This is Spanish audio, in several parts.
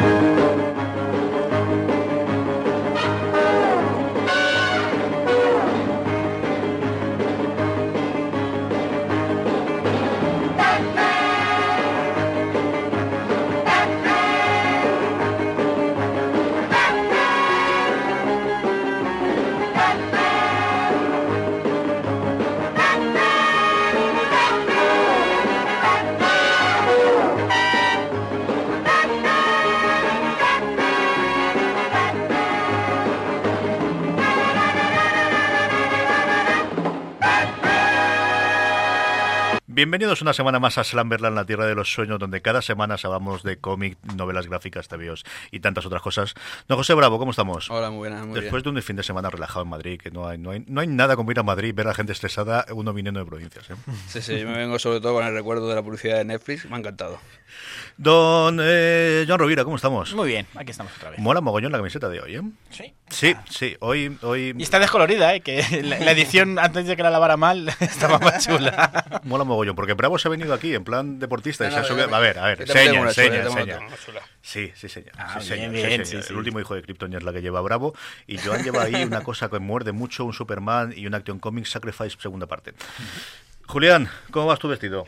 Música Bienvenidos una semana más a Slamberland, la tierra de los sueños, donde cada semana hablamos de cómic, novelas gráficas, TVOs y tantas otras cosas. No, José Bravo, ¿cómo estamos? Hola, muy buena, muy Después de un fin de semana relajado en Madrid, que no hay, no hay, no hay nada como ir a Madrid, ver a la gente estresada, uno viniendo de provincias. ¿eh? Sí, sí, me vengo sobre todo con el recuerdo de la publicidad de Netflix, me ha encantado. Don eh, John Rovira, ¿cómo estamos? Muy bien, aquí estamos otra vez. Mola mogollón la camiseta de hoy, ¿eh? Sí. Sí, sí, hoy... hoy... Y está descolorida, ¿eh? Que la, la edición, antes de que la lavara mal, estaba más chula. Mola mogollón, porque Bravo se ha venido aquí en plan deportista y No, se ha no, subido... A ver, a ver, seña, una seña, una. Sí, sí, señor. Ah, sí, bien, señor, bien, sí, señor. sí, sí. El último hijo de Krypton es la que lleva Bravo. Y Joan lleva ahí una cosa que muerde mucho, un Superman y un Action Comics Sacrifice segunda parte. Julián, ¿cómo vas tu vestido?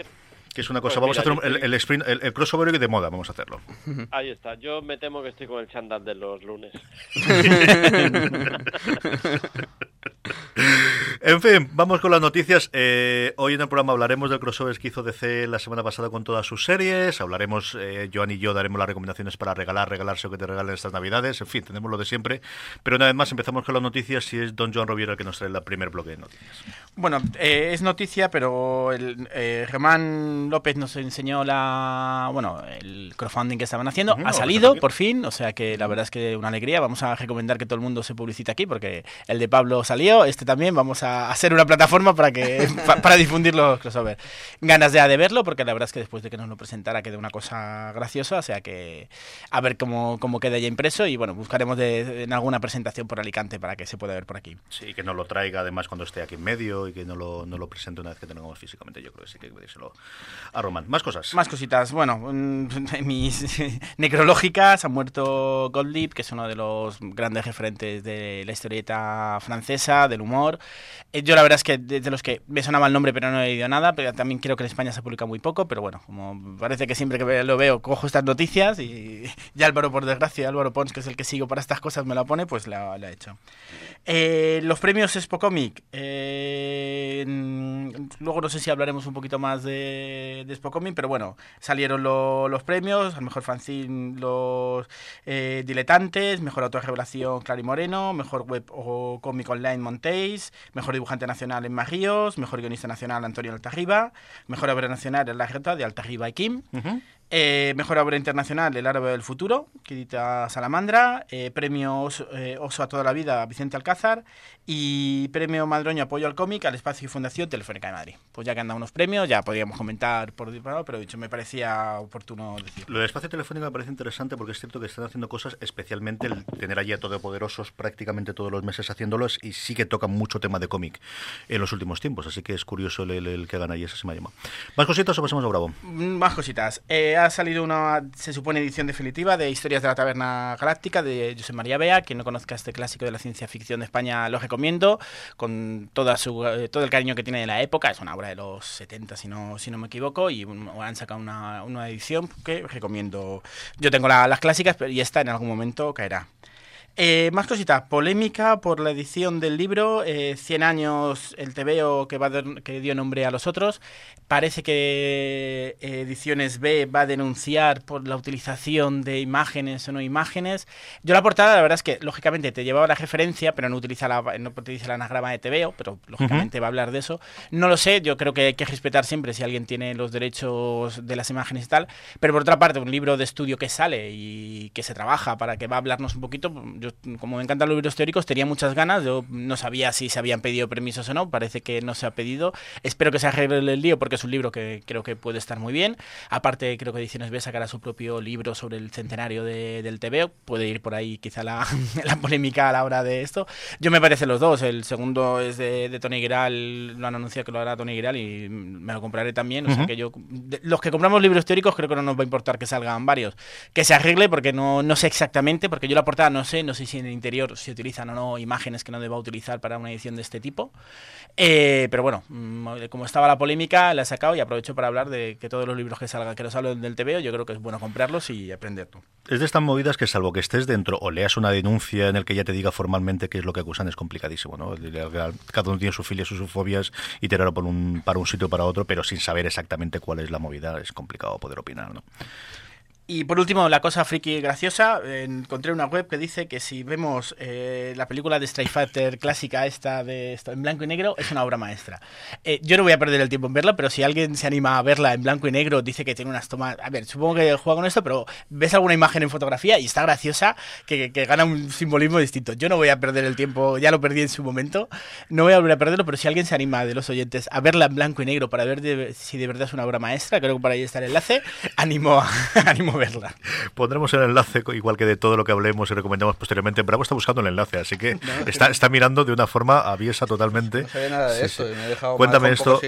Que es una cosa, Pues vamos a hacer un- el, el, sprint- el- el crossover de moda, vamos a hacerlo. Ahí está. Yo me temo que estoy con el chándal de los lunes. En fin, vamos con las noticias. Eh, hoy en el programa hablaremos del crossover que hizo DC la semana pasada con todas sus series. Hablaremos, eh, Joan y yo daremos las recomendaciones para regalar, regalarse o que te regalen estas navidades. En fin, tenemos lo de siempre. Pero una vez más empezamos con las noticias y es Don Joan Roviera el que nos trae el primer bloque de noticias. Bueno, eh, es noticia, pero el, eh, Germán López nos enseñó la, bueno, el crowdfunding que estaban haciendo. Ha vamos a salido, por fin, o sea que la verdad es que una alegría. Vamos a recomendar que todo el mundo se publicite aquí, porque el de Pablo salió, este también. Vamos a hacer una plataforma para que pa- para difundir los crossover. Ganas ya de verlo, porque la verdad es que después de que nos lo presentara quedó una cosa graciosa, o sea que a ver cómo, cómo queda ya impreso y bueno, buscaremos de, en alguna presentación por Alicante para que se pueda ver por aquí. Sí, que nos lo traiga además cuando esté aquí en medio y que no lo, no lo presente una vez que tengamos físicamente. Yo creo que sí que hay que pedírselo a Román. Más cosas. Más cositas. Bueno, mis necrológicas. Ha muerto Gottlieb, que es uno de los grandes referentes de la historieta francesa, del humor. Eh, Yo la verdad es que de los que me sonaba el nombre, pero no he leído nada. Pero también creo que en España se publica muy poco. Pero bueno, como parece que siempre que lo veo, cojo estas noticias. Y, y Álvaro, por desgracia, Álvaro Pons, que es el que sigo para estas cosas, me la pone, pues la, la he hecho. Eh, los premios Expo Comic. eh, mm, luego no sé si hablaremos un poquito más de, de Expo Comic, pero bueno, salieron lo- los premios, al mejor fanzine los eh, diletantes, mejor autorrevelación Clary Moreno, mejor web o cómic online Mejor dibujante nacional en Ríos, mejor guionista nacional Antonio Altarriba, mejor obra nacional en La Reta de Altarriba y Kim. Eh, mejor obra internacional, El árabe del futuro, que edita Salamandra. Eh, premio Oso, eh, Oso a toda la vida, Vicente Alcázar. Y premio Madroño Apoyo al cómic al Espacio y Fundación Telefónica de Madrid. Pues ya que han dado unos premios, ya podríamos comentar por disparado, pero dicho, me parecía oportuno decir. Lo del espacio telefónico me parece interesante porque es cierto que están haciendo cosas, especialmente el tener allí a todopoderosos prácticamente todos los meses haciéndolos y sí que tocan mucho tema de cómic en los últimos tiempos, así que es curioso el, el- el que hagan allí, ese se me ha llamado. ¿Más cositas o pasamos a Bravo? Mm, Más cositas. Eh, ha salido una, se supone, edición definitiva de Historias de la Taberna Galáctica de José María Bea. Quien no conozca este clásico de la ciencia ficción de España lo recomiendo, con toda su, eh, todo el cariño que tiene de la época. Es una obra de los 70, si no, si no me equivoco, y han sacado una, una edición que recomiendo. Yo tengo las clásicas y esta en algún momento caerá. Eh, más cositas, polémica por la edición del libro, eh, 100 años el TVO que, va que dio nombre a los otros. Parece que eh, Ediciones B va a denunciar por la utilización de imágenes o no imágenes. Yo la portada, la verdad es que, lógicamente, te llevaba la referencia, pero no utiliza la, no utiliza la anagrama de TVO, pero lógicamente va a hablar de eso. No lo sé, yo creo que hay que respetar siempre si alguien tiene los derechos de las imágenes y tal. Pero por otra parte, un libro de estudio que sale y que se trabaja para que va a hablarnos un poquito, yo como me encantan los libros teóricos, tenía muchas ganas. Yo no sabía si se habían pedido permisos o no. Parece que no se ha pedido. Espero que se arregle el lío porque es un libro que creo que puede estar muy bien. Aparte, creo que Ediciones B sacará su propio libro sobre el centenario del TVO. Puede ir por ahí quizá la, polémica a la hora de esto. Yo me parece los dos. El segundo es de, Tony Giral. Lo han anunciado que lo hará Tony Giral y me lo compraré también. O sea que yo. los que compramos libros teóricos creo que no nos va a importar que salgan varios. Que se arregle porque no, no sé exactamente, porque yo la portada no sé, no sé si en el interior se utilizan o no imágenes que no deba utilizar para una edición de este tipo. Eh, pero bueno, mm, como estaba la polémica, la he sacado y aprovecho para hablar de que todos los libros que salgan, que nos hablen del TVO, yo creo que es bueno comprarlos y aprender tú. Es de estas movidas que salvo que estés dentro o leas una denuncia en el que ya te diga formalmente qué es lo que acusan, es complicadísimo, ¿no? Cada uno tiene sus filias, sus fobias y tirarlo por un, para un sitio para otro, pero sin saber exactamente cuál es la movida es complicado poder opinar, ¿no? Y por último, la cosa friki graciosa, encontré una web que dice que si vemos eh, la película de Street Fighter clásica esta de esto, en blanco y negro, es una obra maestra. Eh, yo no voy a perder el tiempo en verla, pero si alguien se anima a verla en blanco y negro, dice que tiene unas tomas... A ver, supongo que juega con esto, pero ves alguna imagen en fotografía y está graciosa, que, gana un simbolismo distinto. Yo no voy a perder el tiempo, ya lo perdí en su momento, no voy a volver a perderlo, pero si alguien se anima de los oyentes a verla en blanco y negro para ver si de verdad es una obra maestra, creo que por ahí está el enlace, animo animo verla. Pondremos el enlace, igual que de todo lo que hablemos y recomendamos posteriormente. Bravo está buscando el enlace, así que está, está mirando de una forma aviesa totalmente. No sabía nada de esto, me he dejado Cuéntame esto.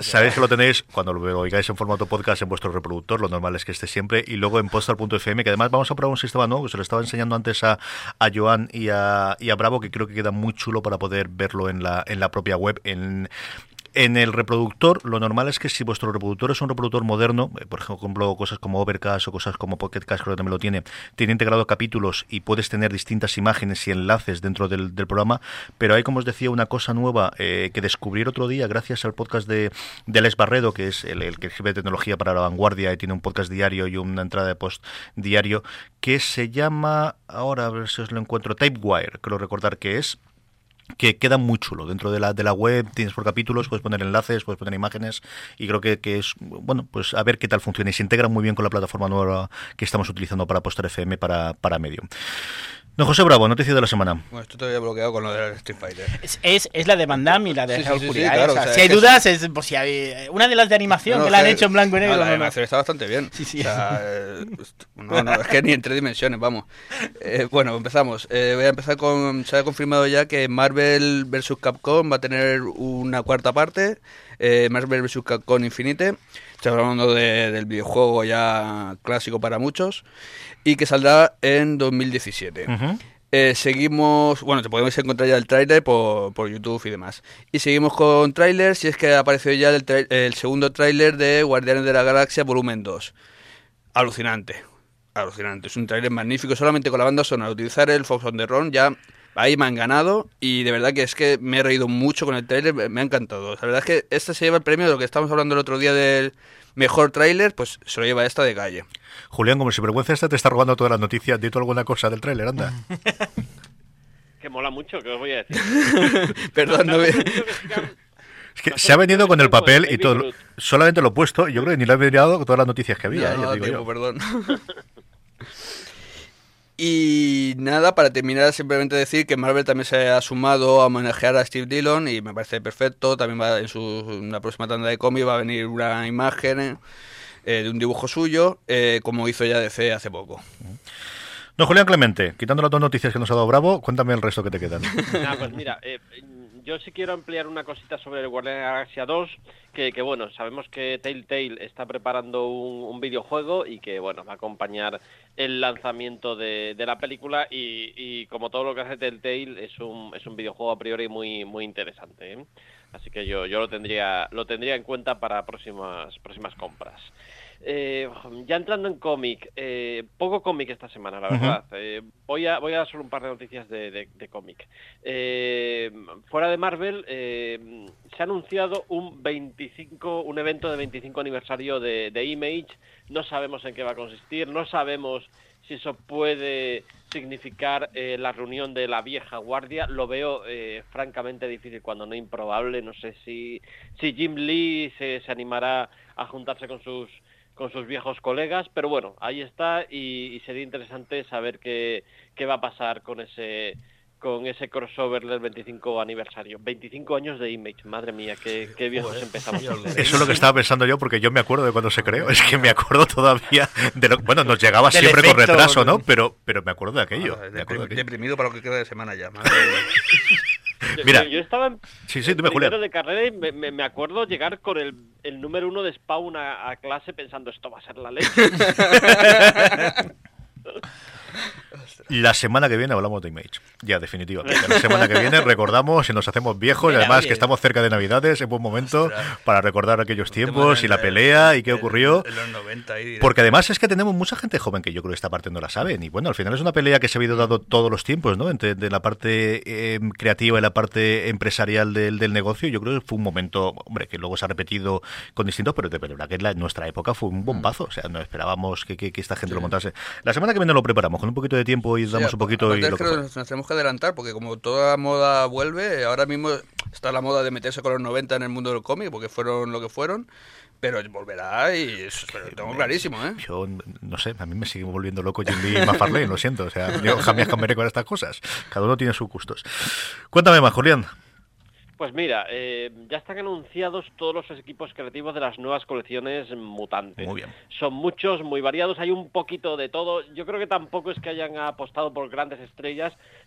Sabéis que lo tenéis cuando lo oigáis en formato podcast en vuestro reproductor, lo normal es que esté siempre, y luego en postal.fm, que además vamos a probar un sistema nuevo que se lo estaba enseñando antes a, a Joan y a, y a Bravo, que creo que queda muy chulo para poder verlo en la, en la propia web. En, en el reproductor, lo normal es que si vuestro reproductor es un reproductor moderno, eh, por ejemplo, cosas como Overcast o cosas como Pocket Cast, creo que también lo tiene, tiene integrado capítulos y puedes tener distintas imágenes y enlaces dentro del, programa, pero hay, como os decía, una cosa nueva eh, que descubrí el otro día gracias al podcast de, de Les Barredo, que es el, que escribe tecnología para la vanguardia y tiene un podcast diario y una entrada de post diario, que se llama, ahora a ver si os lo encuentro, Typewire, creo recordar que es que queda muy chulo dentro de la, de la web, tienes por capítulos, puedes poner enlaces, puedes poner imágenes y creo que, que, es, bueno, pues a ver qué tal funciona y se integra muy bien con la plataforma nueva que estamos utilizando para Postar FM para, para medio. No, José Bravo, noticia de la semana. Bueno, esto te había bloqueado con lo de Street Fighter. Es, es, la de Van Damme y la de sí, sí, sí, claro, Si hay dudas, es, pues, si hay, una de las de animación que la han hecho en blanco y negro. No, la de animación está bastante bien. Sí, sí. O sea, eh, no, no, es que ni en tres dimensiones, vamos. Eh, bueno, empezamos. Eh, voy a empezar con. Se ha confirmado ya que Marvel vs. Capcom va a tener una cuarta parte. Eh, Marvel vs. Capcom Infinite. Estamos hablando de, del videojuego ya clásico para muchos y que saldrá en 2017. Eh, seguimos, bueno, te podemos encontrar ya el tráiler por, por, YouTube y demás. Y seguimos con trailers, si es que ha aparecido ya el, el segundo tráiler de Guardianes de la Galaxia Volumen 2. Alucinante, alucinante. Es un tráiler magnífico, solamente con la banda sonora. Utilizar el Fox on the Run ya ahí me han ganado y de verdad que es que me he reído mucho con el tráiler, me ha encantado. La verdad es que este se lleva el premio de lo que estábamos hablando el otro día del mejor tráiler, pues se lo lleva esta de calle. Julián, como si vergüenza esta te está robando todas las noticias, di tú alguna cosa del tráiler, anda. que mola mucho, que os voy a decir. Perdón, no, Es que se ha venido con el papel y todo. Solamente lo he puesto, yo creo que ni lo he mirado con todas las noticias que había. No, eh, no, tiempo, perdón. Y nada, para terminar, simplemente decir que Marvel también se ha sumado a homenajear a Steve Dillon y me parece perfecto. También va en, su, en la próxima tanda de cómic va a venir una imagen eh, de un dibujo suyo, eh, como hizo ya DC hace poco. No, Julián Clemente, quitando las dos noticias que nos ha dado Bravo, cuéntame el resto que te quedan. Nah, pues mira, eh, yo sí quiero ampliar una cosita sobre el Guardian de la Galaxia 2, que, bueno, sabemos que Telltale está preparando un, videojuego y que bueno, va a acompañar el lanzamiento de, la película y, y como todo lo que hace Telltale es un, es un videojuego a priori muy, muy interesante. ¿eh? Así que yo, yo lo tendría, lo tendría en cuenta para próximas, próximas compras. Eh, ya entrando en cómic, eh, poco cómic esta semana, la verdad. Eh, voy, a, voy a dar solo un par de noticias de, de- de cómic. Fuera de Marvel, se ha anunciado un 25, un evento de 25 aniversario de, de Image. No sabemos en qué va a consistir, no sabemos si eso puede significar eh, la reunión de la vieja guardia. Lo veo eh, francamente difícil, cuando no improbable. No sé si, si Jim Lee se, se animará a juntarse con sus con sus viejos colegas, pero bueno, ahí está y, y sería interesante saber qué, qué va a pasar con ese con ese crossover del 25 aniversario. 25 años de Image, madre mía, qué, qué viejos empezamos. Eso es lo que estaba pensando yo, porque yo me acuerdo de cuando se creó. Es que me acuerdo todavía de lo Bueno, nos llegaba siempre con retraso, ¿no? Pero, pero me acuerdo de aquello. Ah, me acuerdo deprim- de aquello. deprimido para lo que queda de semana ya. madre Mira. yo, yo estaba en Sí, sí, dime, primero Julián. de carrera y me, me- me acuerdo llegar con el, el número uno de Spawn a, a clase pensando esto va a ser la leche. La semana que viene hablamos de Image. Ya, definitivamente. La semana que viene recordamos y nos hacemos viejos. y Mira, además oye. que estamos cerca de Navidades, es buen momento Ostras. para recordar aquellos tiempos y la pelea y qué ocurrió. En los 90 ahí, Porque además es que tenemos mucha gente joven que yo creo que esta parte no la saben. Y bueno, al final es una pelea que se ha habido dado todos los tiempos, ¿no? Entre de la parte eh, creativa y la parte empresarial del, del negocio. Yo creo que fue un momento, hombre, que luego se ha repetido con distintos, pero de verdad que en, la- en nuestra época fue un bombazo. O sea, no esperábamos que, que- que esta gente lo montase. La semana que viene lo preparamos con un poquito de tiempo y Sí, damos un poquito y lo que nos, nos tenemos que adelantar porque como toda moda vuelve, ahora mismo está la moda de meterse con los 90 en el mundo del cómic porque fueron lo que fueron, pero volverá y eso lo tengo clarísimo, ¿eh? Yo no sé, a mí me sigue volviendo loco Jim Lee y McFarlane, lo siento. O sea, yo jamás cambiaré con estas cosas. Cada uno tiene sus gustos. Cuéntame más, Julián. Pues mira, eh, ya están anunciados todos los equipos creativos de las nuevas colecciones mutantes. Muy bien. Son muchos, muy variados, hay un poquito de todo. Yo creo que tampoco es que hayan apostado por grandes estrellas,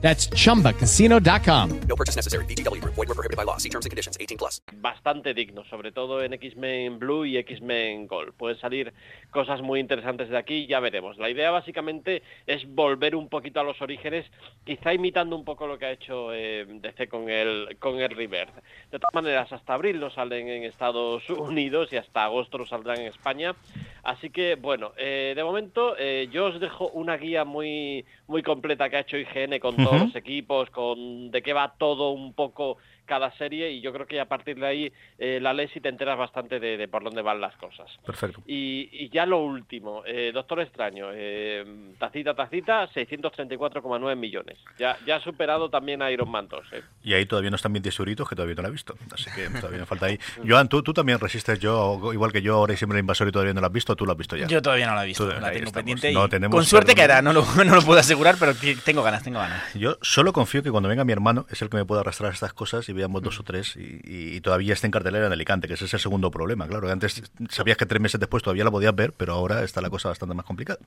That's chumbacasino.com. No purchase necessary. VGW Group. Void were prohibited by law. See terms and conditions. 18 plus. bastante dignos, sobre todo en X-Men Blue y X-Men Gold. Pueden salir cosas muy interesantes de aquí, ya veremos. La idea básicamente es volver un poquito a los orígenes, quizá imitando un poco lo que ha hecho eh, DC con el, con el Rebirth. De todas maneras, hasta abril no salen en Estados Unidos y hasta agosto no saldrán en España. Así que, bueno, eh, de momento eh, yo os dejo una guía muy, muy completa que ha hecho IGN con todos los equipos, con de qué va todo un poco cada serie y yo creo que a partir de ahí eh, la lees y te enteras bastante de, de por dónde van las cosas. Perfecto. Y, y ya lo último, eh, Doctor Extraño, eh, tacita, tacita, 634,9 millones. Ya, ya ha superado también a Iron Man 2. eh. Y ahí todavía no están 20 euritos, que todavía no la he visto. Así que todavía me falta ahí. Joan, ¿tú, tú también resistes yo, igual que yo, ahora y siempre el invasor y todavía no lo has visto, tú lo has visto ya. Yo todavía no la he visto, Tú- la tengo pendiente No y tenemos con suerte caerá, no lo, no lo puedo asegurar, pero tengo ganas, tengo ganas. Yo solo confío que cuando venga mi hermano es el que me pueda arrastrar estas cosas y veamos dos o tres y, todavía está en cartelera en Alicante, que ese es el segundo problema. Claro, que antes sabías que tres meses después todavía la podías ver, pero ahora está la cosa bastante más complicada.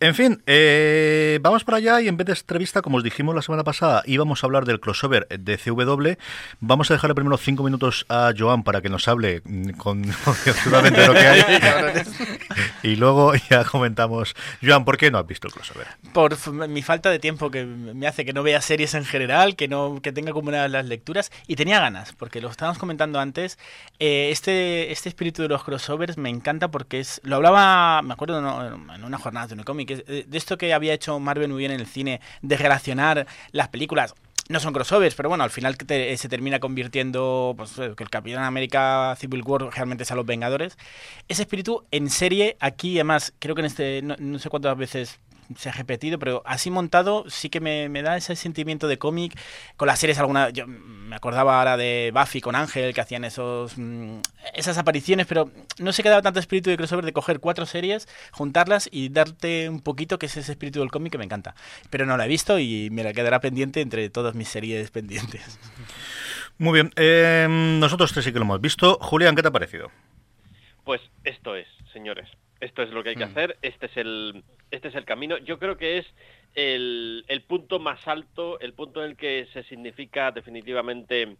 En fin, eh, vamos para allá y en vez de entrevista, como os dijimos la semana pasada, íbamos a hablar del crossover de CW. Vamos a dejarle primero cinco minutos a Joan para que nos hable mm, con de lo que hay. y luego ya comentamos. Joan, ¿por qué no has visto el crossover? por mi falta de tiempo que me hace que no vea series en general, que no que tenga acumuladas las lecturas y tenía ganas, porque lo estábamos comentando antes, eh, este este espíritu de los crossovers me encanta porque es lo hablaba, me acuerdo no, en una jornada de un cómic, es, eh, de esto que había hecho Marvel muy bien en el cine de relacionar las películas no son crossovers, pero bueno, al final te- se termina convirtiendo pues, eh, que el Capitán América Civil War realmente es a los Vengadores. Ese espíritu en serie, aquí además, creo que en este, no, no sé cuántas veces, se ha repetido, pero así montado sí que me, me da ese sentimiento de cómic. Con las series alguna, yo me acordaba ahora de Buffy con Ángel, que hacían esos mm, esas apariciones, pero no se quedaba tanto espíritu de crossover de coger cuatro series, juntarlas y darte un poquito que es ese espíritu del cómic que me encanta. Pero no la he visto y me la quedará pendiente entre todas mis series pendientes. Muy bien, eh, nosotros tres sí que lo hemos visto. Julián, ¿qué te ha parecido? Pues esto es, señores. Esto es lo que hay que Mm. hacer. Este es el, este es el camino. Yo creo que es el, el punto más alto, el punto en el que se significa definitivamente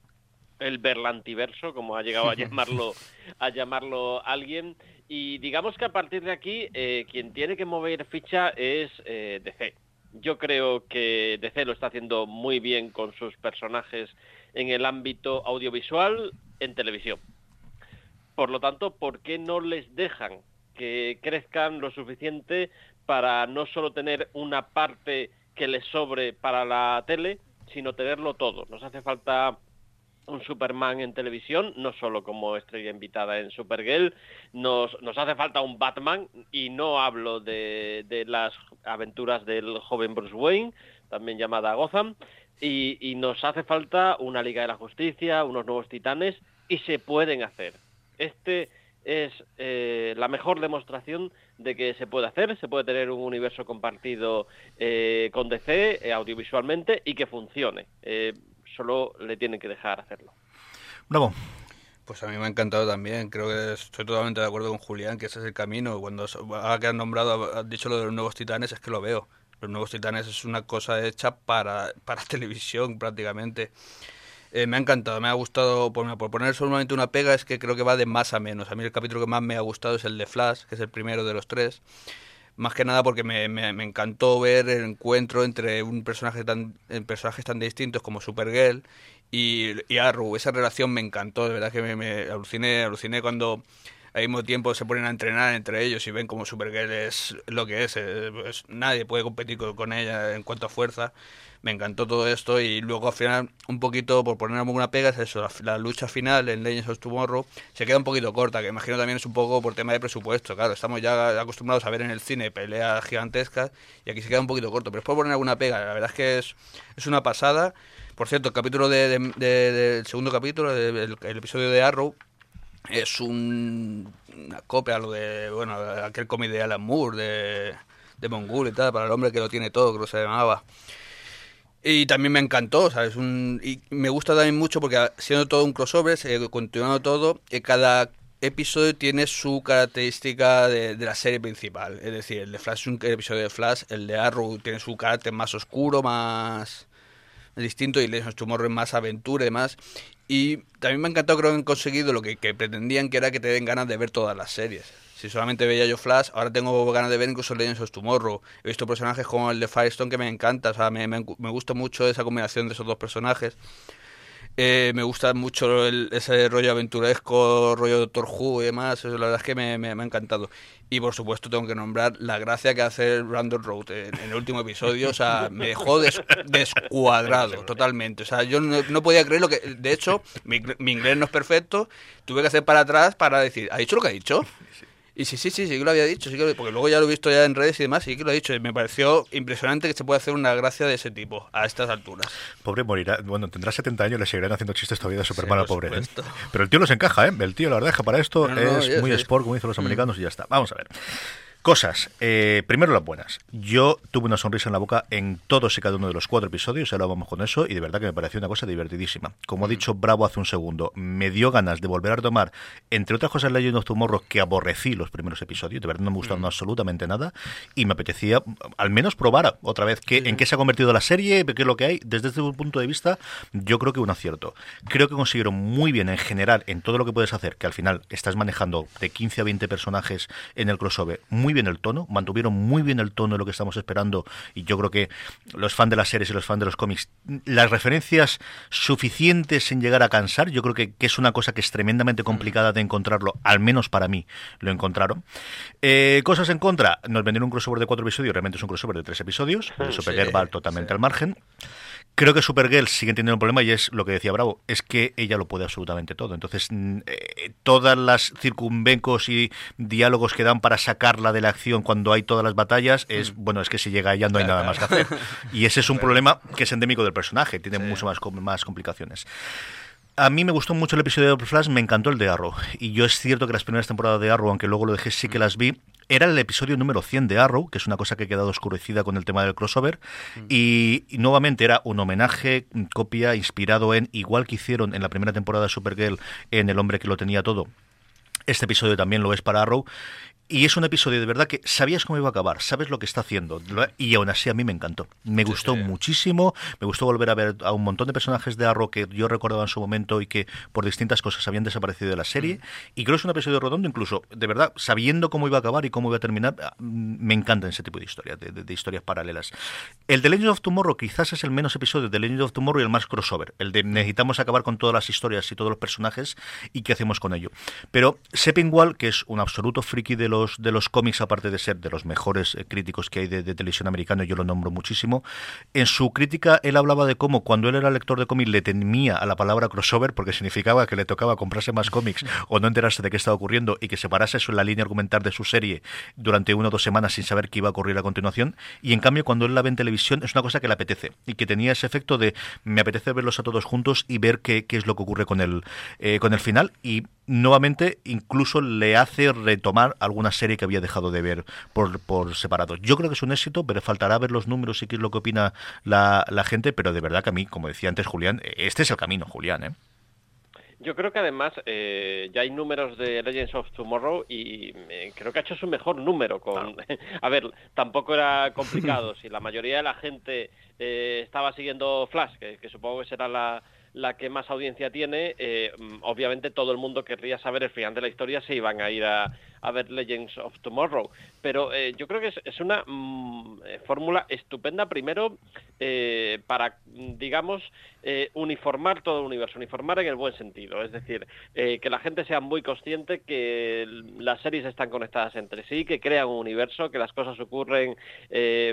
el berlantiverso, como ha llegado a llamarlo, a llamarlo alguien. Y digamos que a partir de aquí, eh, quien tiene que mover ficha es eh, DC. Yo creo que DC lo está haciendo muy bien con sus personajes en el ámbito audiovisual, en televisión. Por lo tanto, ¿por qué no les dejan que crezcan lo suficiente para no solo tener una parte que les sobre para la tele, sino tenerlo todo? Nos hace falta un Superman en televisión, no solo como estrella invitada en Supergirl, nos, nos hace falta un Batman, y no hablo de, de las aventuras del joven Bruce Wayne, también llamada Gotham, y, y nos hace falta una Liga de la Justicia, unos nuevos titanes, y se pueden hacer. Este es eh, la mejor demostración de que se puede hacer, se puede tener un universo compartido eh, con DC eh, audiovisualmente y que funcione. Eh, solo le tienen que dejar hacerlo. Bravo. Pues a mí me ha encantado también. Creo que estoy totalmente de acuerdo con Julián, que ese es el camino. Cuando ahora que han nombrado, has dicho lo de los nuevos titanes, es que lo veo. Los nuevos titanes es una cosa hecha para, para televisión prácticamente. Eh, me ha encantado, me ha gustado, por, por poner solamente una pega, es que creo que va de más a menos. A mí el capítulo que más me ha gustado es el de Flash, que es el primero de los tres. Más que nada porque me, me, me encantó ver el encuentro entre un personaje tan, eh, personajes tan distintos como Supergirl y, y Arrow. Esa relación me encantó, de verdad que me, me aluciné, aluciné cuando al mismo tiempo se ponen a entrenar entre ellos y ven como Supergirl es lo que es. eh, pues nadie puede competir con, ella en cuanto a fuerza. Me encantó todo esto y luego al final, un poquito, por poner alguna pega, es eso, la, lucha final en Legends of Tomorrow se queda un poquito corta, que imagino también es un poco por tema de presupuesto, claro, estamos ya acostumbrados a ver en el cine peleas gigantescas y aquí se queda un poquito corto, pero es por poner alguna pega, la verdad es que es, es una pasada. Por cierto, el capítulo de, de- de- del segundo capítulo, el, el episodio de Arrow, es un, una copia a lo de, bueno, aquel cómic de Alan Moore, de, de Mongul y tal, para el hombre que lo tiene todo, creo que se llamaba. Y también me encantó, ¿sabes? Un, y me gusta también mucho porque siendo todo un crossover, eh, continuando todo, eh, cada episodio tiene su característica de, de la serie principal. Es decir, el de Flash es un episodio de Flash, el de Arrow tiene su carácter más oscuro, más distinto, y Legends Tomorrow es más aventura y demás. Y también me ha encantado, creo que han conseguido lo que, que pretendían, que era que te den ganas de ver todas las series. Si solamente veía yo Flash, ahora tengo ganas de ver incluso Legends of Tomorrow. He visto personajes como el de Firestone que me encanta, o sea, me, me, me gusta mucho esa combinación de esos dos personajes. Eh, me gusta mucho el- ese rollo aventuresco, rollo Doctor Who y demás, eso la verdad es que me, me- me ha encantado. Y por supuesto tengo que nombrar la gracia que hace Brandon Road en, en el último episodio, o sea, me dejó des- descuadrado totalmente. O sea, yo no, no podía creer lo que... De hecho, mi, mi inglés no es perfecto, tuve que hacer para atrás para decir, ¿ha dicho lo que ha dicho? Y sí, sí, sí, sí que lo había dicho, sí que lo- porque luego ya lo he visto ya en redes y demás, sí que lo ha dicho. Y me pareció impresionante que se pueda hacer una gracia de ese tipo a estas alturas. Pobre morirá. Bueno, tendrá 70 años, le seguirán haciendo chistes todavía de Superman Sí, pobre. ¿eh? Pero el tío los encaja, ¿eh? El tío la verdad es que para esto No, no, es muy sé. sport, como dicen los Mm. americanos, y ya está. Vamos a ver. Cosas. Eh, primero las buenas. Yo tuve una sonrisa en la boca en todos y cada uno de los cuatro episodios, ahora vamos con eso, y de verdad que me pareció una cosa divertidísima. Como ha dicho Bravo hace un segundo, me dio ganas de volver a retomar, entre otras cosas, Legend of Tomorrow, que aborrecí los primeros episodios, de verdad no me gustaron absolutamente nada, y me apetecía al menos probar otra vez qué, en qué se ha convertido la serie, qué es lo que hay. Desde este punto de vista, yo creo que un acierto. Creo que consiguieron muy bien en general en todo lo que puedes hacer, que al final estás manejando de 15 a 20 personajes en el crossover, muy bien el tono, mantuvieron muy bien el tono de lo que estamos esperando y yo creo que los fans de las series y los fans de los cómics, las referencias suficientes sin llegar a cansar, yo creo que, que es una cosa que es tremendamente complicada de encontrarlo, al menos para mí lo encontraron. Eh, cosas en contra, nos vendieron un crossover de cuatro episodios, realmente es un crossover de tres episodios, de Sí, Supergirl va totalmente sí. al margen. Creo que Supergirl sigue teniendo un problema y es lo que decía Bravo, es que ella lo puede absolutamente todo. Entonces, mm, eh, todas las circunvencos y diálogos que dan para sacarla de la acción cuando hay todas las batallas es, bueno, es que si llega ella no hay nada más que hacer. Y ese es un problema que es endémico del personaje, tiene mucho más, más complicaciones. A mí me gustó mucho el episodio de Flash, me encantó el de Arrow. Y yo es cierto que las primeras temporadas de Arrow, aunque luego lo dejé, sí que las vi. Era el episodio número 100 de Arrow, que es una cosa que ha quedado oscurecida con el tema del crossover. Y, y nuevamente era un homenaje, copia, inspirado en, igual que hicieron en la primera temporada de Supergirl, en El hombre que lo tenía todo. Este episodio también lo es para Arrow. Y es un episodio de verdad que sabías cómo iba a acabar, sabes lo que está haciendo. Y aún así a mí me encantó. Me gustó muchísimo. Me gustó volver a ver a un montón de personajes de Arrow que yo recordaba en su momento y que por distintas cosas habían desaparecido de la serie. Y creo que es un episodio redondo, incluso, de verdad, sabiendo cómo iba a acabar y cómo iba a terminar. ah, mm, Me encantan ese tipo de historias, de, de- de historias paralelas. El de Legends of Tomorrow quizás es el menos episodio de Legends of Tomorrow y el más crossover. El de necesitamos acabar con todas las historias y todos los personajes y qué hacemos con ello. Pero Seppingwall, que es un absoluto friki de los, de los cómics, aparte de ser de los mejores eh, críticos que hay de, televisión americana, yo lo nombro muchísimo, en su crítica él hablaba de cómo cuando él era lector de cómics le temía a la palabra crossover porque significaba que le tocaba comprarse más cómics o no enterarse de qué estaba ocurriendo y que se parase eso en la línea argumental de su serie durante una o dos semanas sin saber qué iba a ocurrir a continuación. Y en cambio, cuando él la ve en televisión, es una cosa que le apetece y que tenía ese efecto de me apetece verlos a todos juntos y ver qué, qué es lo que ocurre con el, eh, con el final. Y nuevamente, incluso le hace retomar alguna serie que había dejado de ver por, por separado. Yo creo que es un éxito, pero faltará ver los números y qué es lo que opina la, la gente. Pero de verdad que a mí, como decía antes Julián, este es el camino, Julián. ¿eh? Yo creo que además eh, ya hay números de Legends of Tomorrow y eh, creo que ha hecho su mejor número. con A ver, tampoco era complicado. si la mayoría de la gente eh, estaba siguiendo Flash, que, que supongo que será la, la que más audiencia tiene, eh, mm, obviamente todo el mundo querría saber el final de la historia, se iban a ir a, a ver Legends of Tomorrow. Pero eh, yo creo que es, una mm, eh, fórmula estupenda, primero, eh, para, mm, digamos, uniformar todo el universo, uniformar en el buen sentido. Es decir, que la gente sea muy consciente que las series están conectadas entre sí, que crean un universo, que las cosas ocurren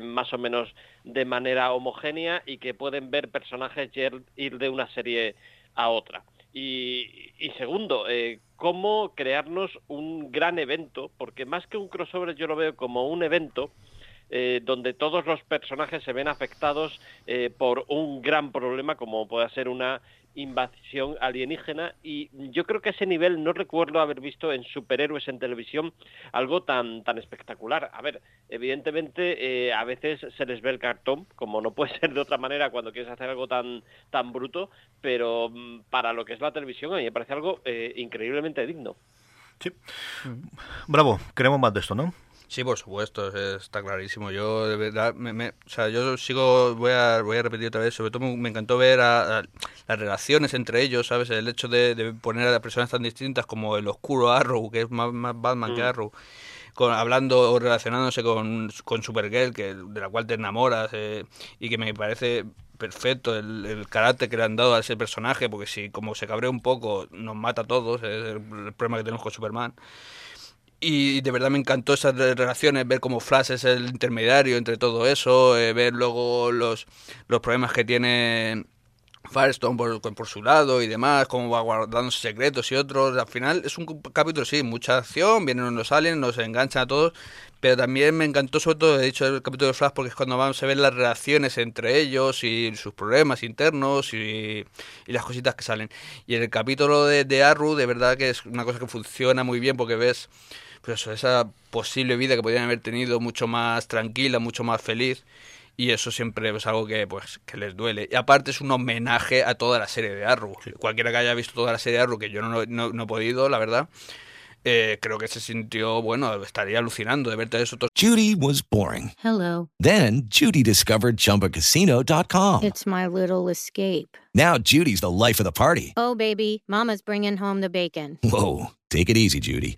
más o menos de manera homogénea y que pueden ver personajes ir- ir de una serie a otra. Y, y segundo, cómo crearnos un gran evento, porque más que un crossover yo lo veo como un evento eh, donde todos los personajes se ven afectados eh, por un gran problema como puede ser una invasión alienígena y yo creo que a ese nivel no recuerdo haber visto en superhéroes en televisión algo tan tan espectacular. A ver, evidentemente eh, a veces se les ve el cartón, como no puede ser de otra manera cuando quieres hacer algo tan tan bruto, pero mm, para lo que es la televisión a mí me parece algo eh, increíblemente digno. Sí. Bravo, queremos más de esto, ¿no? Sí, por supuesto, es- está clarísimo. Yo, de verdad, me, me- o sea, yo sigo, voy a, voy a repetir otra vez, sobre todo me, encantó ver a- a las relaciones entre ellos, ¿sabes? El hecho de, de poner a personas tan distintas como el oscuro Arrow, que es más, más Batman que Arrow, con, hablando o relacionándose con, con Supergirl, que, de la cual te enamoras, eh, y que me parece perfecto el, el carácter que le han dado a ese personaje, porque si como se cabrea un poco, nos mata a todos, es el, el problema que tenemos con Superman. Y de verdad me encantó esas re- relaciones, ver cómo Flash es el intermediario entre todo eso, eh, ver luego los, los problemas que tiene Firestone por, por su lado y demás, cómo va guardando secretos y otros. Al final es un capítulo, sí, mucha acción, vienen los aliens, nos enganchan a todos, pero también me encantó sobre todo, he dicho, el capítulo de Flash porque es cuando vamos a ver las relaciones entre ellos y sus problemas internos y, y las cositas que salen. Y en el capítulo de, de Arrow, de verdad que es una cosa que funciona muy bien porque ves pues eso, esa posible vida que podrían haber tenido mucho más tranquila, mucho más feliz. Y eso siempre es algo que pues que les duele. Y aparte es un homenaje a toda la serie de Arrow. Cualquiera que haya visto toda la serie de Arrow, que yo no, no, no he podido, la verdad, eh, creo que se sintió, bueno, estaría alucinando de verte eso todo. Judy was boring. Hello. Then Judy discovered ChumbaCasino.com. It's my little escape. Now Judy's the life of the party. Oh, baby, Mama's bringing home the bacon. Whoa, take it easy, Judy.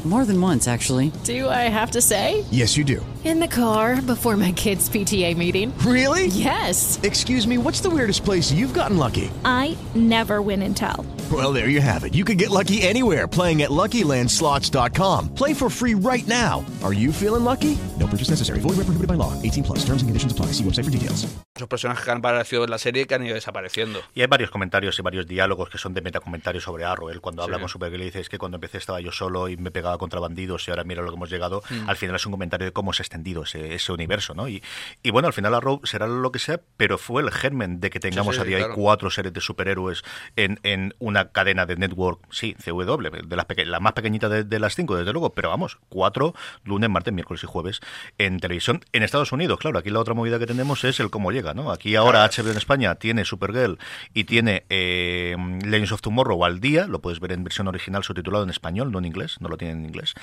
More than once, actually. Do I have to say? Yes, you do. In the car before my kids' PTA meeting. Really? Yes. Excuse me, what's the weirdest place you've gotten lucky? I never win and tell. Well, there you have it. You can get lucky anywhere playing at LuckyLandSlots.com. Play for free right now. Are you feeling lucky? No purchase necessary. Void where prohibited by law. 18 plus. Terms and conditions apply. See website for details. Esos personajes que han aparecido en la serie que han ido desapareciendo. Y hay varios comentarios y varios diálogos que son de metacomentarios sobre Arrow. Él cuando Sí. habla con Supergirl le dice es que cuando empecé estaba yo solo y me pegaba contra bandidos y ahora mira lo que hemos llegado. Mm. Al final es un comentario de cómo se ha extendido ese, ese universo, ¿no? Y, y bueno, al final Arrow será lo que sea, pero fue el germen de que tengamos sí, a día claro. cuatro series de superhéroes en, en una cadena de network, sí, CW, de las peque- la más pequeñita de, de las cinco, desde luego, pero vamos, cuatro, lunes, martes, miércoles y jueves en televisión en Estados Unidos. Claro, aquí la otra movida que tenemos es el cómo llega, ¿no? Aquí ahora HBO en España tiene Supergirl y tiene eh, Legends of Tomorrow al día, lo puedes ver en versión original subtitulado en español, no en inglés, no lo tienen en inglés.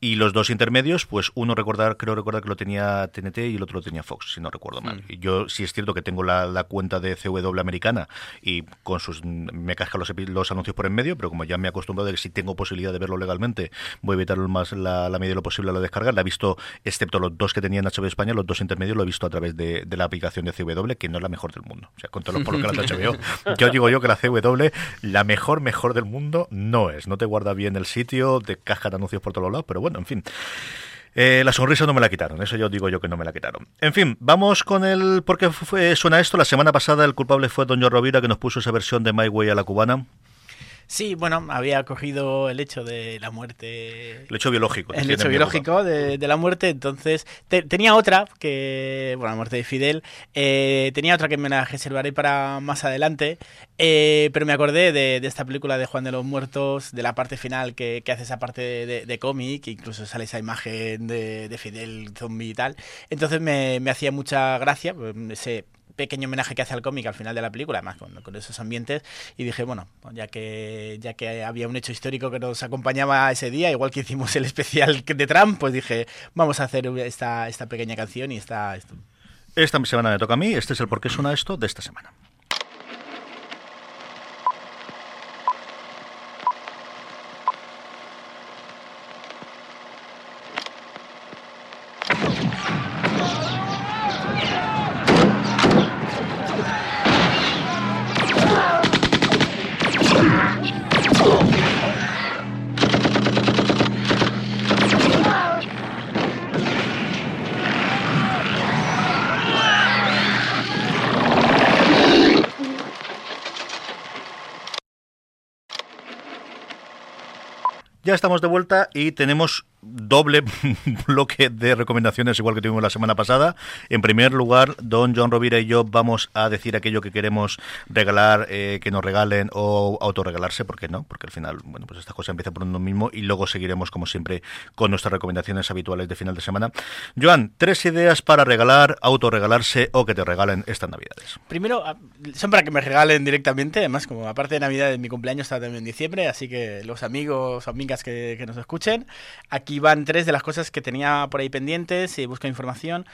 Y los dos intermedios, pues uno recordar, creo recordar que lo tenía TNT y el otro lo tenía Fox, si no recuerdo mal. Yo sí es cierto que tengo la, la cuenta de CW americana y con sus me casca los, los anuncios por en medio, pero como ya me he acostumbrado de que si tengo posibilidad de verlo legalmente, voy a evitar lo más la, la medida de lo posible a la descarga. La he visto, excepto los dos que tenía en HBO España, los dos intermedios lo he visto a través de, de la aplicación de CW, que no es la mejor del mundo. O sea, con todo lo por lo que la HBO. Yo digo yo que la CW, la mejor, mejor del mundo, no es. No te guarda bien el sitio, te cascan anuncios por todos lados, pero bueno, en fin. Eh, la sonrisa no me la quitaron, eso yo digo yo que no me la quitaron. En fin, vamos con el... ¿Por qué fue, suena esto? La semana pasada el culpable fue Don Rovira, que nos puso esa versión de My Way a la cubana. Sí, bueno, había cogido el hecho de la muerte. El hecho biológico. El hecho biológico de, de la muerte, entonces te- tenía otra que, bueno, la muerte de Fidel, eh, tenía otra que me la reservaré para más adelante, eh, pero me acordé de, de esta película de Juan de los Muertos, de la parte final que, que hace esa parte de, de- cómic, incluso sale esa imagen de, de Fidel zombie y tal, entonces me, me hacía mucha gracia pues, ese pequeño homenaje que hace al cómic al final de la película, además con, esos ambientes, y dije, bueno, pues ya que ya que había un hecho histórico que nos acompañaba ese día, igual que hicimos el especial de Trump, pues dije, vamos a hacer esta, esta pequeña canción y esta... Esta semana me toca a mí, este es el por qué suena esto de esta semana. Ya estamos de vuelta y tenemos doble bloque de recomendaciones igual que tuvimos la semana pasada. En primer lugar, don John Rovira y yo vamos a decir aquello que queremos regalar, eh, que nos regalen o autorregalarse, ¿por qué no? Porque al final, bueno, pues esta cosa empieza por uno mismo y luego seguiremos como siempre con nuestras recomendaciones habituales de final de semana. Joan, tres ideas para regalar, autorregalarse o que te regalen estas navidades. Primero, ah, son para que me regalen directamente, además como aparte de Navidad, mi cumpleaños está también en diciembre, así que los amigos amigas que, que nos escuchen, aquí van tres de las cosas que tenía por ahí pendientes y busco información.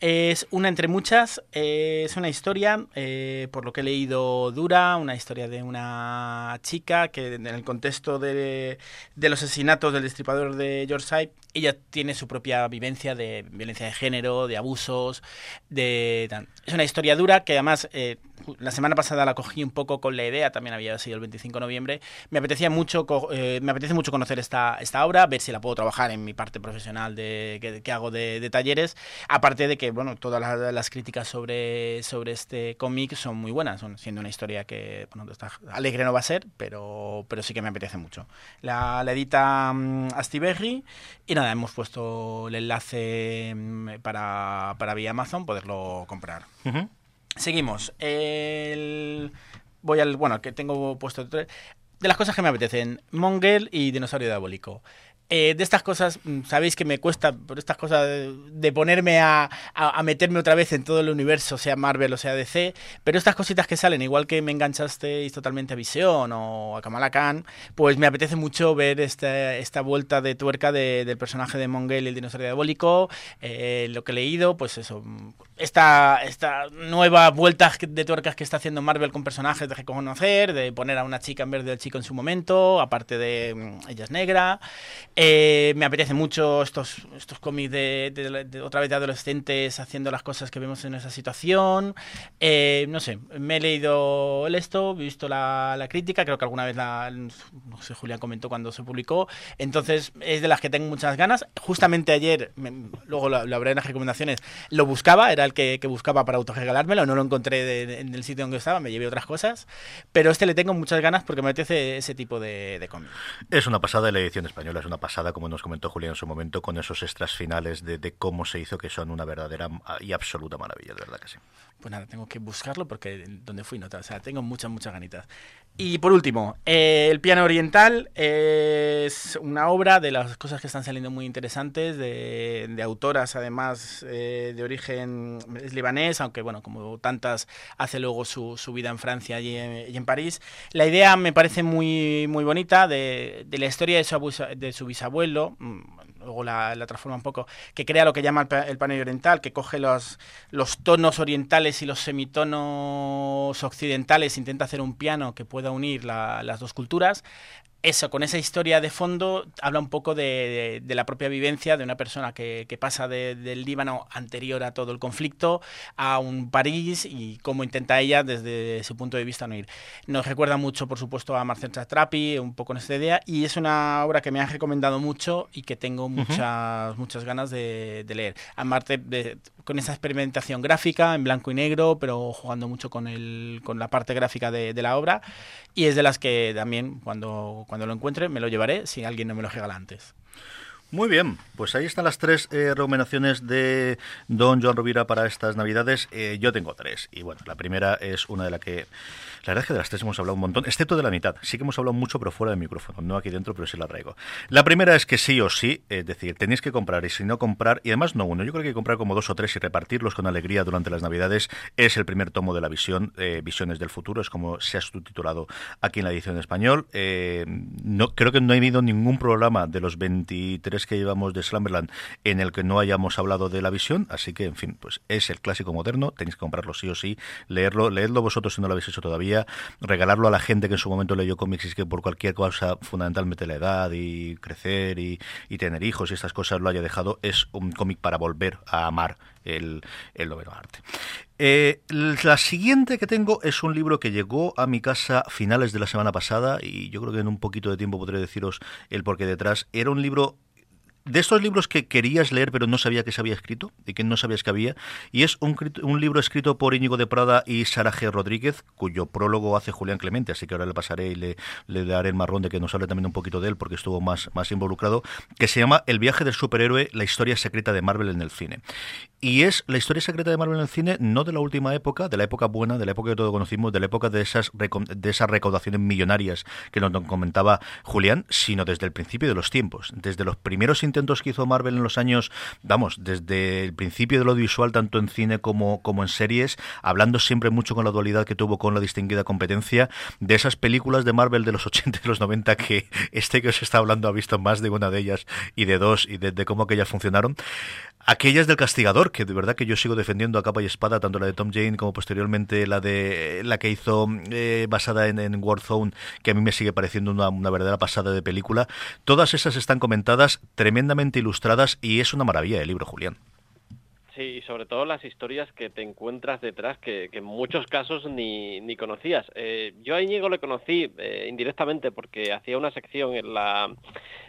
Es una entre muchas, eh, es una historia, eh, por lo que he leído, dura, una historia de una chica que en el contexto de, de los asesinatos del destripador de George ella tiene su propia vivencia de violencia de género, de abusos, de... Es una historia dura que además eh, la semana pasada la cogí un poco con la idea, también había sido el 25 de noviembre. Me apetecía mucho, eh, me apetece mucho conocer esta, esta obra, ver si la puedo trabajar mi parte profesional de, que, que hago de, de talleres. Aparte de que, bueno, todas las, las críticas sobre, sobre este cómic son muy buenas, son- siendo una historia que, bueno, está alegre no va a ser, pero, pero sí que me apetece mucho. La, la edita mm, Astiberri y nada, hemos puesto el enlace mm, para, para vía Amazon poderlo comprar. Seguimos. El... Voy al. Bueno, que tengo puesto. De las cosas que me apetecen: Mongel y Dinosaurio Diabólico. Eh, de estas cosas, mm, sabéis que me cuesta, por estas cosas de, ponerme a, a- meterme otra vez en todo el universo, sea Marvel o sea DC, pero estas cositas que salen, igual que me enganchasteis totalmente a Visión o a Kamala Khan, pues me apetece mucho ver esta, esta vuelta de tuerca de- del personaje de Mongel el dinosaurio diabólico, eh, lo que he leído, pues eso, esta, esta nueva vuelta de tuercas que está haciendo Marvel con personajes de reconocer, de poner a una chica en vez del chico en su momento, aparte de mm, ella es negra. Eh, me apetece mucho estos, estos cómics de, otra vez de adolescentes haciendo las cosas que vemos en esa situación. Eh, no sé, me he leído esto, he visto la, crítica, creo que alguna vez la, no sé, Julián comentó cuando se publicó. Entonces es de las que tengo muchas ganas. Justamente ayer, luego lo, lo en las recomendaciones, lo buscaba, era que, que buscaba para autorregalármelo, no lo encontré de- en el sitio donde estaba, me llevé otras cosas. Pero este le tengo muchas ganas porque me apetece ese tipo de, de cómic. Es una pasada la edición española, es una pasada, como nos comentó Julián en su momento, con esos extras finales de, de cómo se hizo, que son una verdadera y absoluta maravilla, de verdad que sí. Pues nada, tengo que buscarlo porque donde fui no, o sea, tengo muchas, muchas ganitas. Y por último, eh, El piano oriental es una obra de las cosas que están saliendo muy interesantes, de, autoras además eh, de origen es libanés, aunque bueno, como tantas, hace luego su, su vida en Francia y en, París. La idea me parece muy, muy bonita de, de la historia de su, abusa- de su bisabuelo, mm, luego la, transforma un poco, que crea lo que llama el, el panel oriental, que coge los, los tonos orientales y los semitonos occidentales, intenta hacer un piano que pueda unir la- las dos culturas. Eso, con esa historia de fondo, habla un poco de, de- de la propia vivencia de una persona que, que pasa de- del Líbano anterior a todo el conflicto a un París y cómo intenta ella desde su punto de vista no ir. Nos recuerda mucho, por supuesto, a Marcel Chatrapi, un poco en esta idea, y es una obra que me han recomendado mucho y que tengo muchas, muchas ganas de, leer. Aparte, de- con esa experimentación gráfica en blanco y negro, pero jugando mucho con, el, con la parte gráfica de, de la obra, y es de las que también, cuando, cuando lo encuentre, me lo llevaré si alguien no me lo regala antes. Muy bien, pues ahí están las tres eh, recomendaciones de Don Joan Rovira para estas navidades. Eh, yo tengo tres. Y bueno, la primera es una de la que. La verdad es que de las tres hemos hablado un montón, excepto de la mitad. Sí que hemos hablado mucho, pero fuera del micrófono, no aquí dentro, pero sí la traigo. La primera es que sí o sí, es decir, tenéis que comprar y si no comprar, y además no uno, yo creo que hay que comprar como dos o tres y repartirlos con alegría durante las navidades. Es el primer tomo de la visión, eh, Visiones del Futuro, es como se ha subtitulado aquí en la edición en español. Eh, no, creo que no ha habido ningún programa de los 23 que llevamos de Slumberland en el que no hayamos hablado de la visión, así que, en fin, pues es el clásico moderno, tenéis que comprarlo sí o sí, leerlo, leedlo vosotros si no lo habéis hecho todavía, regalarlo a la gente que en su momento leyó cómics y que por cualquier cosa, fundamentalmente la edad y crecer y, y tener hijos y estas cosas lo haya dejado, es un cómic para volver a amar el, el noveno arte. Eh, la siguiente que tengo es un libro que llegó a mi casa a finales de la semana pasada y yo creo que en un poquito de tiempo podré deciros el porqué detrás. Era un libro de estos libros que querías leer pero no sabía que se había escrito y que no sabías que había y es un, un libro escrito por Íñigo de Prada y Sara G. Rodríguez cuyo prólogo hace Julián Clemente así que ahora le pasaré y le, le daré el marrón de que nos hable también un poquito de él porque estuvo más, más involucrado que se llama El viaje del superhéroe la historia secreta de Marvel en el cine y es la historia secreta de Marvel en el cine no de la última época, de la época buena, de la época que todos conocimos, de la época de esas, de esas recaudaciones millonarias que nos comentaba Julián, sino desde el principio de los tiempos, desde los primeros intentos que hizo Marvel en los años, vamos, desde el principio de lo audiovisual, tanto en cine como, como en series, hablando siempre mucho con la dualidad que tuvo con la distinguida competencia, de esas películas de Marvel de los 80 y los 90 que este que os está hablando ha visto más de una de ellas y de dos y de, de cómo aquellas funcionaron. Aquellas del castigador, que de verdad que yo sigo defendiendo a capa y espada, tanto la de Tom Jane como posteriormente la de la que hizo eh, basada en, Warzone, que a mí me sigue pareciendo una, una verdadera pasada de película. Todas esas están comentadas, tremendamente ilustradas y es una maravilla el libro, Julián. Sí, y sobre todo las historias que te encuentras detrás que, que en muchos casos ni, ni conocías. Eh, yo a Íñigo le conocí eh, indirectamente porque hacía una sección en la,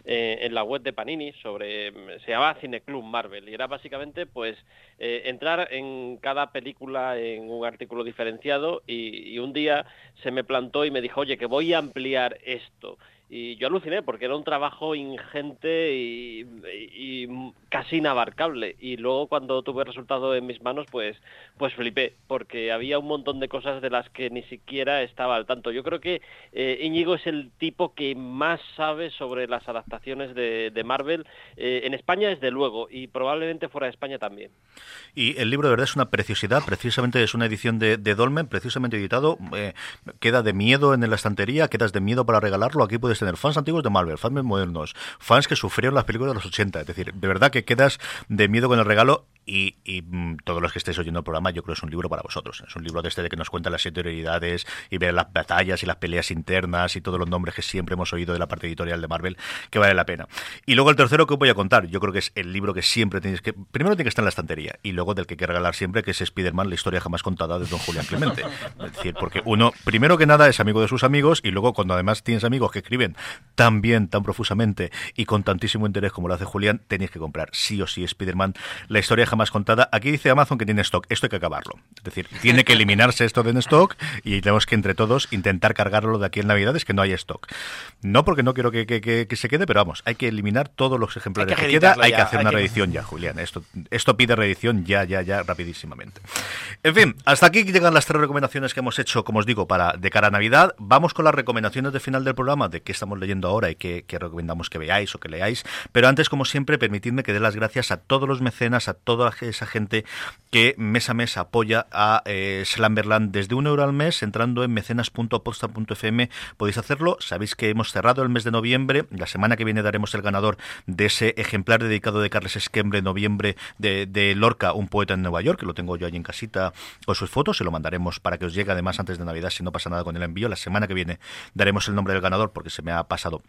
eh, en la web de Panini sobre, se llamaba Cineclub Marvel y era básicamente pues entrar en cada película en un artículo diferenciado y, y un día se me plantó y me dijo, oye, que voy a ampliar esto. Y yo aluciné porque era un trabajo ingente y, casi inabarcable. Y luego cuando tuve el resultado en mis manos, pues, pues flipé, porque había un montón de cosas de las que ni siquiera estaba al tanto. Yo creo que eh, Íñigo es el tipo que más sabe sobre las adaptaciones de, de Marvel, eh, en España desde luego, y probablemente fuera de España también. Y el libro de verdad es una preciosidad, precisamente es una edición de, de Dolmen, precisamente editado, eh, queda de miedo en la estantería, quedas de miedo para regalarlo, aquí puedes tener fans antiguos de Marvel, fans modernos, fans que sufrieron las películas de los 80, es decir, de verdad que quedas de miedo con el regalo y, mm, todos los que estéis oyendo el programa, yo creo que es un libro para vosotros. Es un libro de este de que nos cuenta las interioridades y ver las batallas y las peleas internas y todos los nombres que siempre hemos oído de la parte editorial de Marvel, que vale la pena. Y luego el tercero que os voy a contar, yo creo que es el libro que siempre tenéis que... Primero tiene que estar en la estantería y luego del que hay que regalar siempre, que es Spider-Man, la historia jamás contada de Don Julián Clemente. Es decir, porque uno, primero que nada, es amigo de sus amigos y luego cuando además tienes amigos que escriben tan bien, tan profusamente y con tantísimo interés como lo hace Julián, tenéis que comprar sí o sí Spider-Man, la historia jamás contada. Aquí dice Amazon que tiene stock, esto hay que acabarlo. Es decir, tiene que eliminarse esto de en stock y tenemos que entre todos intentar cargarlo de aquí en Navidades que no hay stock. No porque no quiero que, que- que- que se quede, pero vamos, hay que eliminar todos los ejemplares Hay que que, queda, hay ya, que hacer hay una reedición ya, Julián. Esto, esto pide reedición ya, ya, ya, rapidísimamente. En fin, hasta aquí llegan las tres recomendaciones que hemos hecho, como os digo, para de cara a Navidad. Vamos con las recomendaciones de final del programa, de qué estamos leyendo ahora y qué, qué recomendamos que veáis o que leáis. Pero antes, como siempre, permitidme que dé las gracias a todos los mecenas, a esa gente que mes a mes apoya a eh, Slamberland desde un euro al mes, entrando en mecenas.posta.fm. Podéis hacerlo. Sabéis que hemos cerrado el mes de noviembre. La semana que viene daremos el ganador de ese ejemplar dedicado de Carles Esquembre, noviembre, de, de Lorca, un poeta en Nueva York, que lo tengo yo allí en casita con sus fotos. Se lo mandaremos para que os llegue además antes de Navidad, si no pasa nada con el envío. La semana que viene daremos el nombre del ganador porque se me ha pasado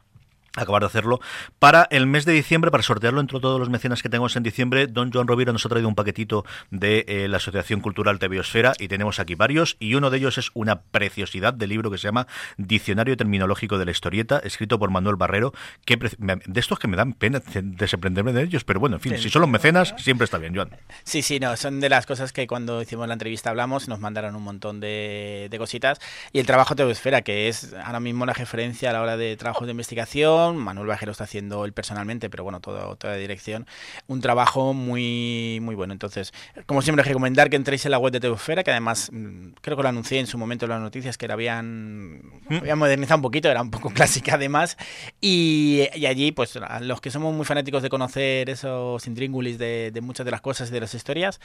acabar de hacerlo para el mes de diciembre para sortearlo entre todos los mecenas que tenemos en diciembre don Joan Rovira nos ha traído un paquetito de eh, la Asociación Cultural de Biosfera y tenemos aquí varios y uno de ellos es una preciosidad de libro que se llama Diccionario Terminológico de la Historieta escrito por Manuel Barrero que de estos que me dan pena desprenderme de ellos pero bueno en fin si son los mecenas siempre está bien Joan Sí, sí, no, son de las cosas que cuando hicimos la entrevista hablamos, nos mandaron un montón de, de cositas. Y el trabajo Teosfera, que es ahora mismo la referencia a la hora de trabajos de investigación, Manuel Bajero está haciendo él personalmente, pero bueno, toda la dirección, un trabajo muy, muy bueno. Entonces, como siempre, recomendar que entréis en la web de Teosfera, que además mm, creo que lo anuncié en su momento en las noticias, que la habían, habían modernizado un poquito, era un poco clásica además. Y, y allí, pues a los que somos muy fanáticos de conocer esos intríngulis de, de muchas de las cosas y de las historias,